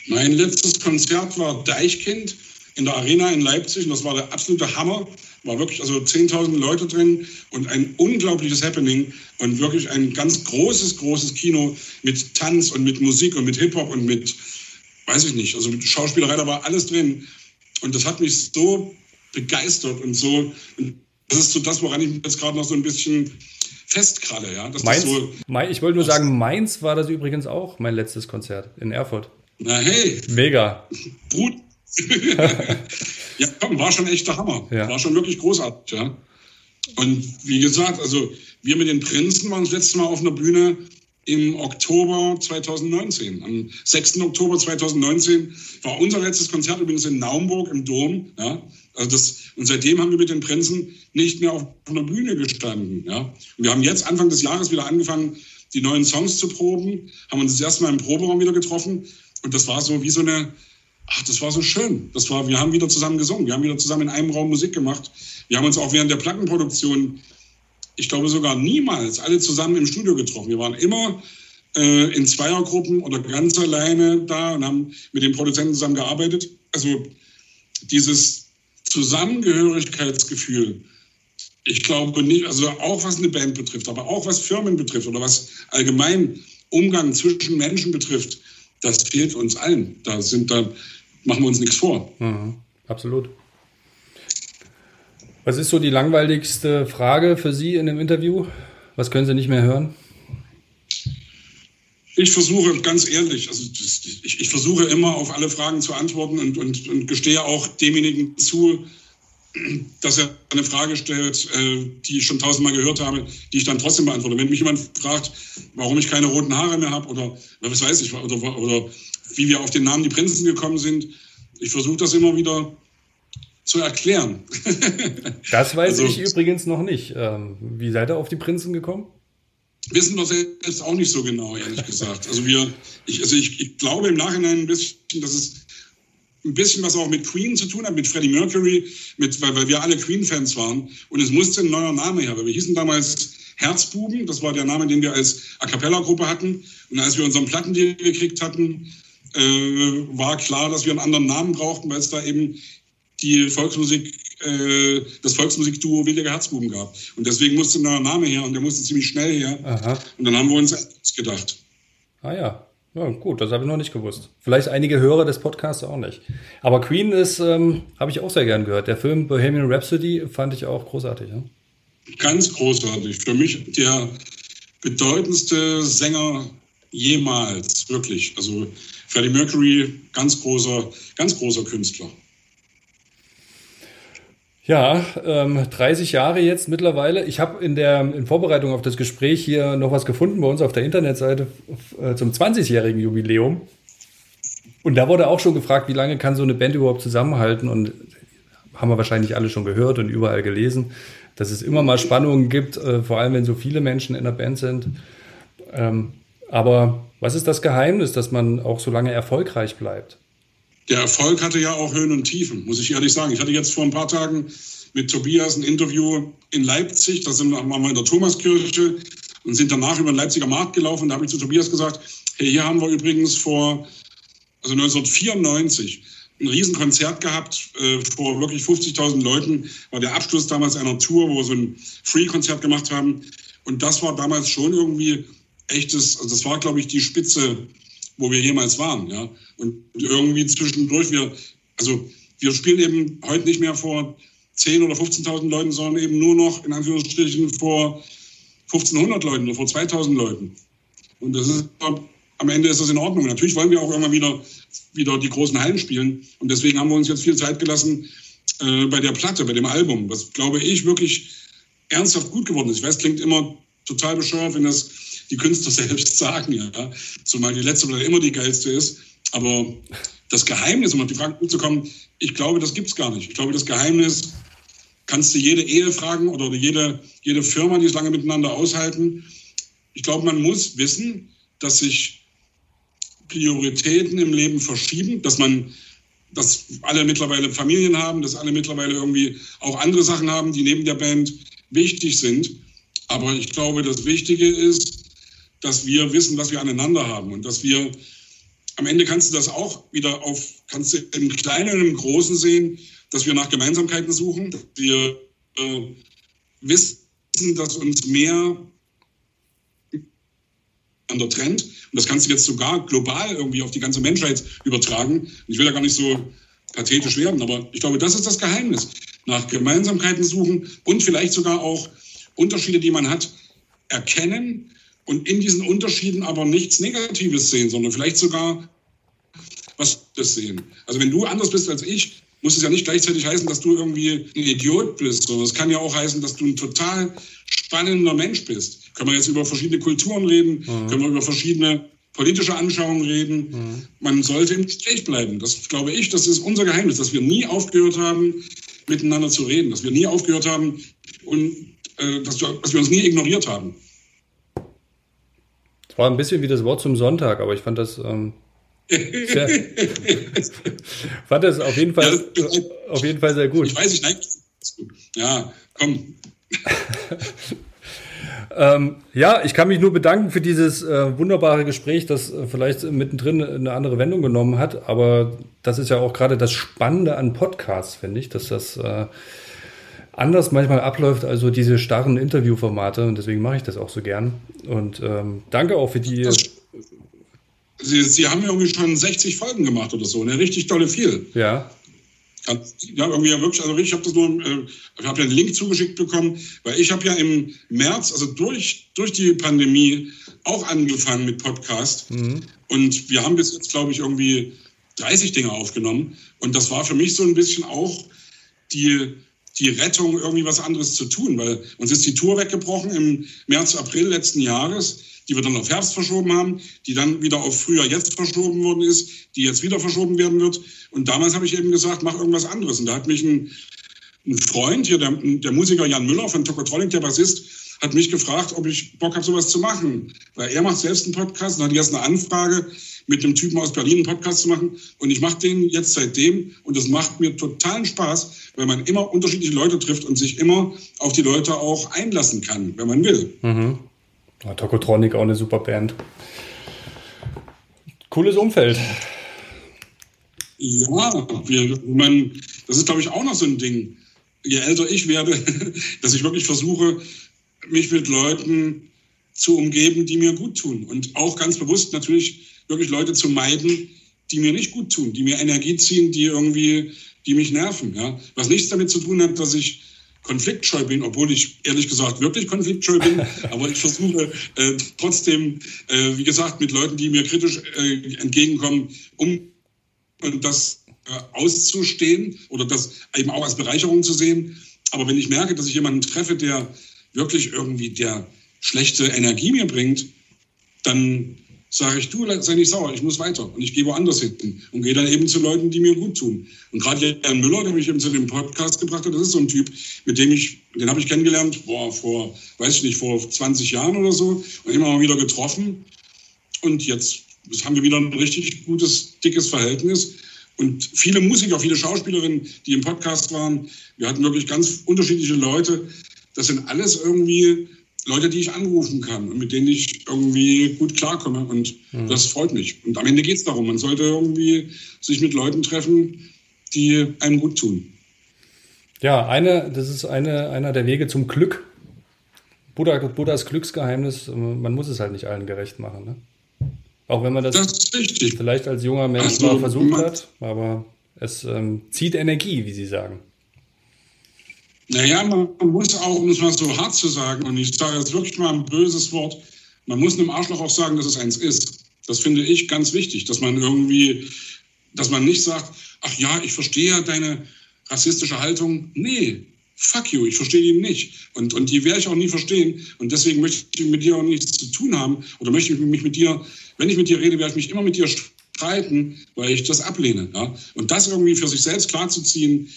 S3: Mein letztes Konzert war Deichkind in der Arena in Leipzig und das war der absolute Hammer. War wirklich also 10.000 Leute drin und ein unglaubliches Happening und wirklich ein ganz großes, großes Kino mit Tanz und mit Musik und mit Hip-Hop und mit weiß ich nicht, also Schauspielerei, da war alles drin. Und das hat mich so begeistert und so, und das ist so das, woran ich mich jetzt gerade noch so ein bisschen festkralle, ja. Dass
S2: Mainz,
S3: so,
S2: ich wollte nur sagen, Mainz war das übrigens auch mein letztes Konzert in Erfurt.
S3: Na hey.
S2: Mega.
S3: Brut. ja, komm, war schon echt der Hammer. Ja. War schon wirklich großartig, ja. Und wie gesagt, also wir mit den Prinzen waren das letzte Mal auf einer Bühne im Oktober 2019. Am 6. Oktober 2019 war unser letztes Konzert übrigens in Naumburg im Dom. Ja? Also das, und seitdem haben wir mit den Prinzen nicht mehr auf einer Bühne gestanden. Ja? Wir haben jetzt Anfang des Jahres wieder angefangen, die neuen Songs zu proben, haben uns das erste Mal im Proberaum wieder getroffen. Und das war so wie so eine, ach, das war so schön. Das war, wir haben wieder zusammen gesungen, wir haben wieder zusammen in einem Raum Musik gemacht. Wir haben uns auch während der Plattenproduktion ich glaube sogar niemals alle zusammen im Studio getroffen. Wir waren immer äh, in Zweiergruppen oder ganz alleine da und haben mit den Produzenten zusammen gearbeitet. Also dieses Zusammengehörigkeitsgefühl, ich glaube nicht, also auch was eine Band betrifft, aber auch was Firmen betrifft oder was allgemein Umgang zwischen Menschen betrifft, das fehlt uns allen. Da sind, da machen wir uns nichts vor.
S2: Mhm, absolut. Was ist so die langweiligste Frage für Sie in dem Interview? Was können Sie nicht mehr hören?
S3: Ich versuche ganz ehrlich, also ich, ich, versuche immer auf alle Fragen zu antworten und, und, und, gestehe auch demjenigen zu, dass er eine Frage stellt, äh, die ich schon tausendmal gehört habe, die ich dann trotzdem beantworte. Wenn mich jemand fragt, warum ich keine roten Haare mehr habe oder was weiß ich, oder, oder wie wir auf den Namen die Prinzen gekommen sind, ich versuche das immer wieder zu erklären.
S2: das weiß also, ich übrigens noch nicht. Ähm, wie seid ihr auf die Prinzen gekommen?
S3: Wissen wir selbst auch nicht so genau, ehrlich gesagt. Also wir, ich, also ich, ich glaube im Nachhinein ein bisschen, dass es ein bisschen was auch mit Queen zu tun hat, mit Freddie Mercury, mit, weil, weil wir alle Queen-Fans waren. Und es musste ein neuer Name her, weil wir hießen damals Herzbuben, das war der Name, den wir als A Cappella-Gruppe hatten. Und als wir unseren Plattendeal gekriegt hatten, äh, war klar, dass wir einen anderen Namen brauchten, weil es da eben die Volksmusik, äh, das Volksmusikduo Willige Herzbuben gab. Und deswegen musste ein neuer Name her und der musste ziemlich schnell her. Aha. Und dann haben wir uns gedacht.
S2: Ah ja. Ja, gut, das habe ich noch nicht gewusst. Vielleicht einige Hörer des Podcasts auch nicht. Aber Queen ist, ähm, habe ich auch sehr gern gehört. Der Film Bohemian Rhapsody fand ich auch großartig. Ja?
S3: Ganz großartig. Für mich der bedeutendste Sänger jemals, wirklich. Also Freddie Mercury, ganz großer, ganz großer Künstler.
S2: Ja, ähm, 30 Jahre jetzt mittlerweile. Ich habe in der in Vorbereitung auf das Gespräch hier noch was gefunden bei uns auf der Internetseite äh, zum 20-jährigen Jubiläum. Und da wurde auch schon gefragt, wie lange kann so eine Band überhaupt zusammenhalten? Und haben wir wahrscheinlich alle schon gehört und überall gelesen, dass es immer mal Spannungen gibt, äh, vor allem wenn so viele Menschen in der Band sind. Ähm, aber was ist das Geheimnis, dass man auch so lange erfolgreich bleibt?
S3: Der Erfolg hatte ja auch Höhen und Tiefen, muss ich ehrlich sagen. Ich hatte jetzt vor ein paar Tagen mit Tobias ein Interview in Leipzig. Da sind, waren wir in der Thomaskirche und sind danach über den Leipziger Markt gelaufen. Da habe ich zu Tobias gesagt, hey, hier haben wir übrigens vor, also 1994, ein Riesenkonzert gehabt äh, vor wirklich 50.000 Leuten. War der Abschluss damals einer Tour, wo wir so ein Free-Konzert gemacht haben. Und das war damals schon irgendwie echtes, also das war, glaube ich, die Spitze wo wir jemals waren. Ja? Und irgendwie zwischendurch, wir, also wir spielen eben heute nicht mehr vor 10.000 oder 15.000 Leuten, sondern eben nur noch in Anführungsstrichen vor 1.500 Leuten oder vor 2.000 Leuten. Und das ist, am Ende ist das in Ordnung. Natürlich wollen wir auch irgendwann wieder, wieder die großen Hallen spielen. Und deswegen haben wir uns jetzt viel Zeit gelassen äh, bei der Platte, bei dem Album, was, glaube ich, wirklich ernsthaft gut geworden ist. Ich weiß, klingt immer total bescheuert, wenn das die Künstler selbst sagen, ja. Zumal die letzte Platte immer die geilste ist. Aber das Geheimnis, um auf die Frage zu kommen, ich glaube, das gibt es gar nicht. Ich glaube, das Geheimnis kannst du jede Ehe fragen oder jede, jede Firma, die es lange miteinander aushalten. Ich glaube, man muss wissen, dass sich Prioritäten im Leben verschieben, dass man, dass alle mittlerweile Familien haben, dass alle mittlerweile irgendwie auch andere Sachen haben, die neben der Band wichtig sind. Aber ich glaube, das Wichtige ist, dass wir wissen, was wir aneinander haben und dass wir am Ende kannst du das auch wieder auf, kannst du im Kleinen und im Großen sehen, dass wir nach Gemeinsamkeiten suchen, dass wir äh, wissen, dass uns mehr an der Trend, und das kannst du jetzt sogar global irgendwie auf die ganze Menschheit übertragen. Ich will da gar nicht so pathetisch werden, aber ich glaube, das ist das Geheimnis. Nach Gemeinsamkeiten suchen und vielleicht sogar auch Unterschiede, die man hat, erkennen und in diesen Unterschieden aber nichts Negatives sehen, sondern vielleicht sogar was das sehen. Also wenn du anders bist als ich, muss es ja nicht gleichzeitig heißen, dass du irgendwie ein Idiot bist, sondern es kann ja auch heißen, dass du ein total spannender Mensch bist. Können wir jetzt über verschiedene Kulturen reden, mhm. können wir über verschiedene politische Anschauungen reden. Mhm. Man sollte im Gespräch bleiben. Das glaube ich, das ist unser Geheimnis, dass wir nie aufgehört haben, miteinander zu reden, dass wir nie aufgehört haben und äh, dass, wir, dass wir uns nie ignoriert haben.
S2: War ein bisschen wie das Wort zum Sonntag, aber ich fand das ähm, sehr, fand das auf jeden Fall, ja, auf jeden Fall sehr gut.
S3: Ich weiß, ich nein, ja, komm.
S2: ähm, ja, ich kann mich nur bedanken für dieses äh, wunderbare Gespräch, das äh, vielleicht mittendrin eine andere Wendung genommen hat. Aber das ist ja auch gerade das Spannende an Podcasts, finde ich, dass das äh, anders manchmal abläuft, also diese starren Interviewformate. Und deswegen mache ich das auch so gern. Und ähm, danke auch für die.
S3: Sie, Sie haben ja irgendwie schon 60 Folgen gemacht oder so, ne? Richtig tolle viel.
S2: Ja.
S3: Ja, irgendwie ja wirklich, also ich habe das nur, äh, ich habe ja einen Link zugeschickt bekommen, weil ich habe ja im März, also durch, durch die Pandemie, auch angefangen mit Podcast. Mhm. Und wir haben bis jetzt, glaube ich, irgendwie 30 Dinge aufgenommen. Und das war für mich so ein bisschen auch die, die Rettung, irgendwie was anderes zu tun, weil uns ist die Tour weggebrochen im März, April letzten Jahres die wir dann auf Herbst verschoben haben, die dann wieder auf Frühjahr jetzt verschoben worden ist, die jetzt wieder verschoben werden wird. Und damals habe ich eben gesagt, mach irgendwas anderes. Und da hat mich ein, ein Freund, hier der, der, Musiker Jan Müller von Tokotronic, der Bassist, hat mich gefragt, ob ich Bock habe, sowas zu machen. Weil er macht selbst einen Podcast und hat jetzt eine Anfrage, mit dem Typen aus Berlin einen Podcast zu machen. Und ich mache den jetzt seitdem und das macht mir totalen Spaß, weil man immer unterschiedliche Leute trifft und sich immer auf die Leute auch einlassen kann, wenn man will. Mhm.
S2: Ja, Tokotronic auch eine super Band. Cooles Umfeld.
S3: Ja, wir, man, das ist, glaube ich, auch noch so ein Ding. Je älter ich werde, dass ich wirklich versuche, mich mit Leuten zu umgeben, die mir gut tun. Und auch ganz bewusst natürlich wirklich Leute zu meiden, die mir nicht gut tun, die mir Energie ziehen, die irgendwie, die mich nerven. Ja? Was nichts damit zu tun hat, dass ich konfliktscheu bin, obwohl ich ehrlich gesagt wirklich konfliktscheu bin. aber ich versuche äh, trotzdem, äh, wie gesagt, mit Leuten, die mir kritisch äh, entgegenkommen, um das äh, auszustehen oder das eben auch als Bereicherung zu sehen. Aber wenn ich merke, dass ich jemanden treffe, der wirklich irgendwie der schlechte Energie mir bringt, dann sage ich, du, sei nicht sauer, ich muss weiter und ich gehe woanders hin und gehe dann eben zu Leuten, die mir gut tun. Und gerade Jan Müller, der mich eben zu dem Podcast gebracht hat, das ist so ein Typ, mit dem ich, den habe ich kennengelernt, boah, vor, weiß ich nicht, vor 20 Jahren oder so und immer mal wieder getroffen. Und jetzt haben wir wieder ein richtig gutes, dickes Verhältnis. Und viele Musiker, viele Schauspielerinnen, die im Podcast waren, wir hatten wirklich ganz unterschiedliche Leute. Das sind alles irgendwie Leute, die ich anrufen kann und mit denen ich irgendwie gut klarkomme. Und mhm. das freut mich. Und am Ende geht es darum, man sollte irgendwie sich mit Leuten treffen, die einem gut tun.
S2: Ja, eine, das ist eine, einer der Wege zum Glück. Buddha, Buddhas Glücksgeheimnis, man muss es halt nicht allen gerecht machen. Ne? Auch wenn man das,
S3: das
S2: vielleicht als junger Mensch also, mal versucht hat, aber es ähm, zieht Energie, wie Sie sagen.
S3: Naja, man muss auch, um es mal so hart zu sagen, und ich sage jetzt wirklich mal ein böses Wort, man muss einem Arschloch auch sagen, dass es eins ist. Das finde ich ganz wichtig, dass man irgendwie, dass man nicht sagt, ach ja, ich verstehe deine rassistische Haltung. Nee, fuck you, ich verstehe die nicht. Und, und die werde ich auch nie verstehen. Und deswegen möchte ich mit dir auch nichts zu tun haben oder möchte ich mich mit dir, wenn ich mit dir rede, werde ich mich immer mit dir streiten, weil ich das ablehne. Ja? Und das irgendwie für sich selbst klarzuziehen,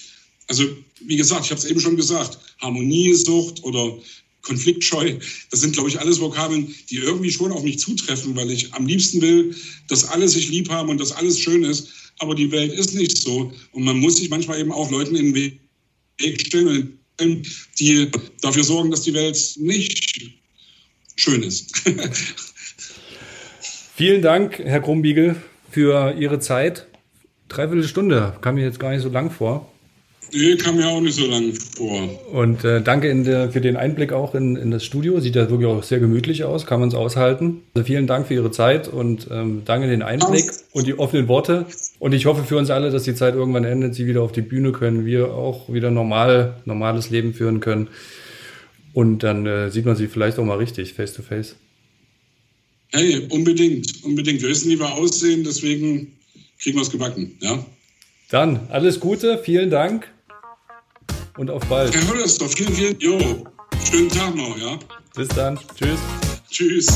S3: also wie gesagt, ich habe es eben schon gesagt, Harmoniesucht oder Konfliktscheu, das sind, glaube ich, alles Vokabeln, die irgendwie schon auf mich zutreffen, weil ich am liebsten will, dass alle sich lieb haben und dass alles schön ist. Aber die Welt ist nicht so. Und man muss sich manchmal eben auch Leuten in den Weg stellen, die dafür sorgen, dass die Welt nicht schön ist.
S2: Vielen Dank, Herr Krumbiegel, für Ihre Zeit. Dreiviertel Stunde kam mir jetzt gar nicht so lang vor.
S3: Nee, kam mir auch nicht so lange vor.
S2: Und äh, danke der, für den Einblick auch in, in, das Studio. Sieht ja wirklich auch sehr gemütlich aus, kann man es aushalten. Also vielen Dank für Ihre Zeit und ähm, danke den Einblick Ach. und die offenen Worte. Und ich hoffe für uns alle, dass die Zeit irgendwann endet, Sie wieder auf die Bühne können, wir auch wieder normal, normales Leben führen können. Und dann äh, sieht man Sie vielleicht auch mal richtig, face to face.
S3: Hey, unbedingt, unbedingt. Wir wissen, wie wir aussehen, deswegen kriegen wir es gebacken, ja?
S2: Dann alles Gute, vielen Dank und auf bald.
S3: Herr Höllersdorf, vielen, vielen, jo, schönen Tag noch, ja?
S2: Bis dann, tschüss.
S3: Tschüss.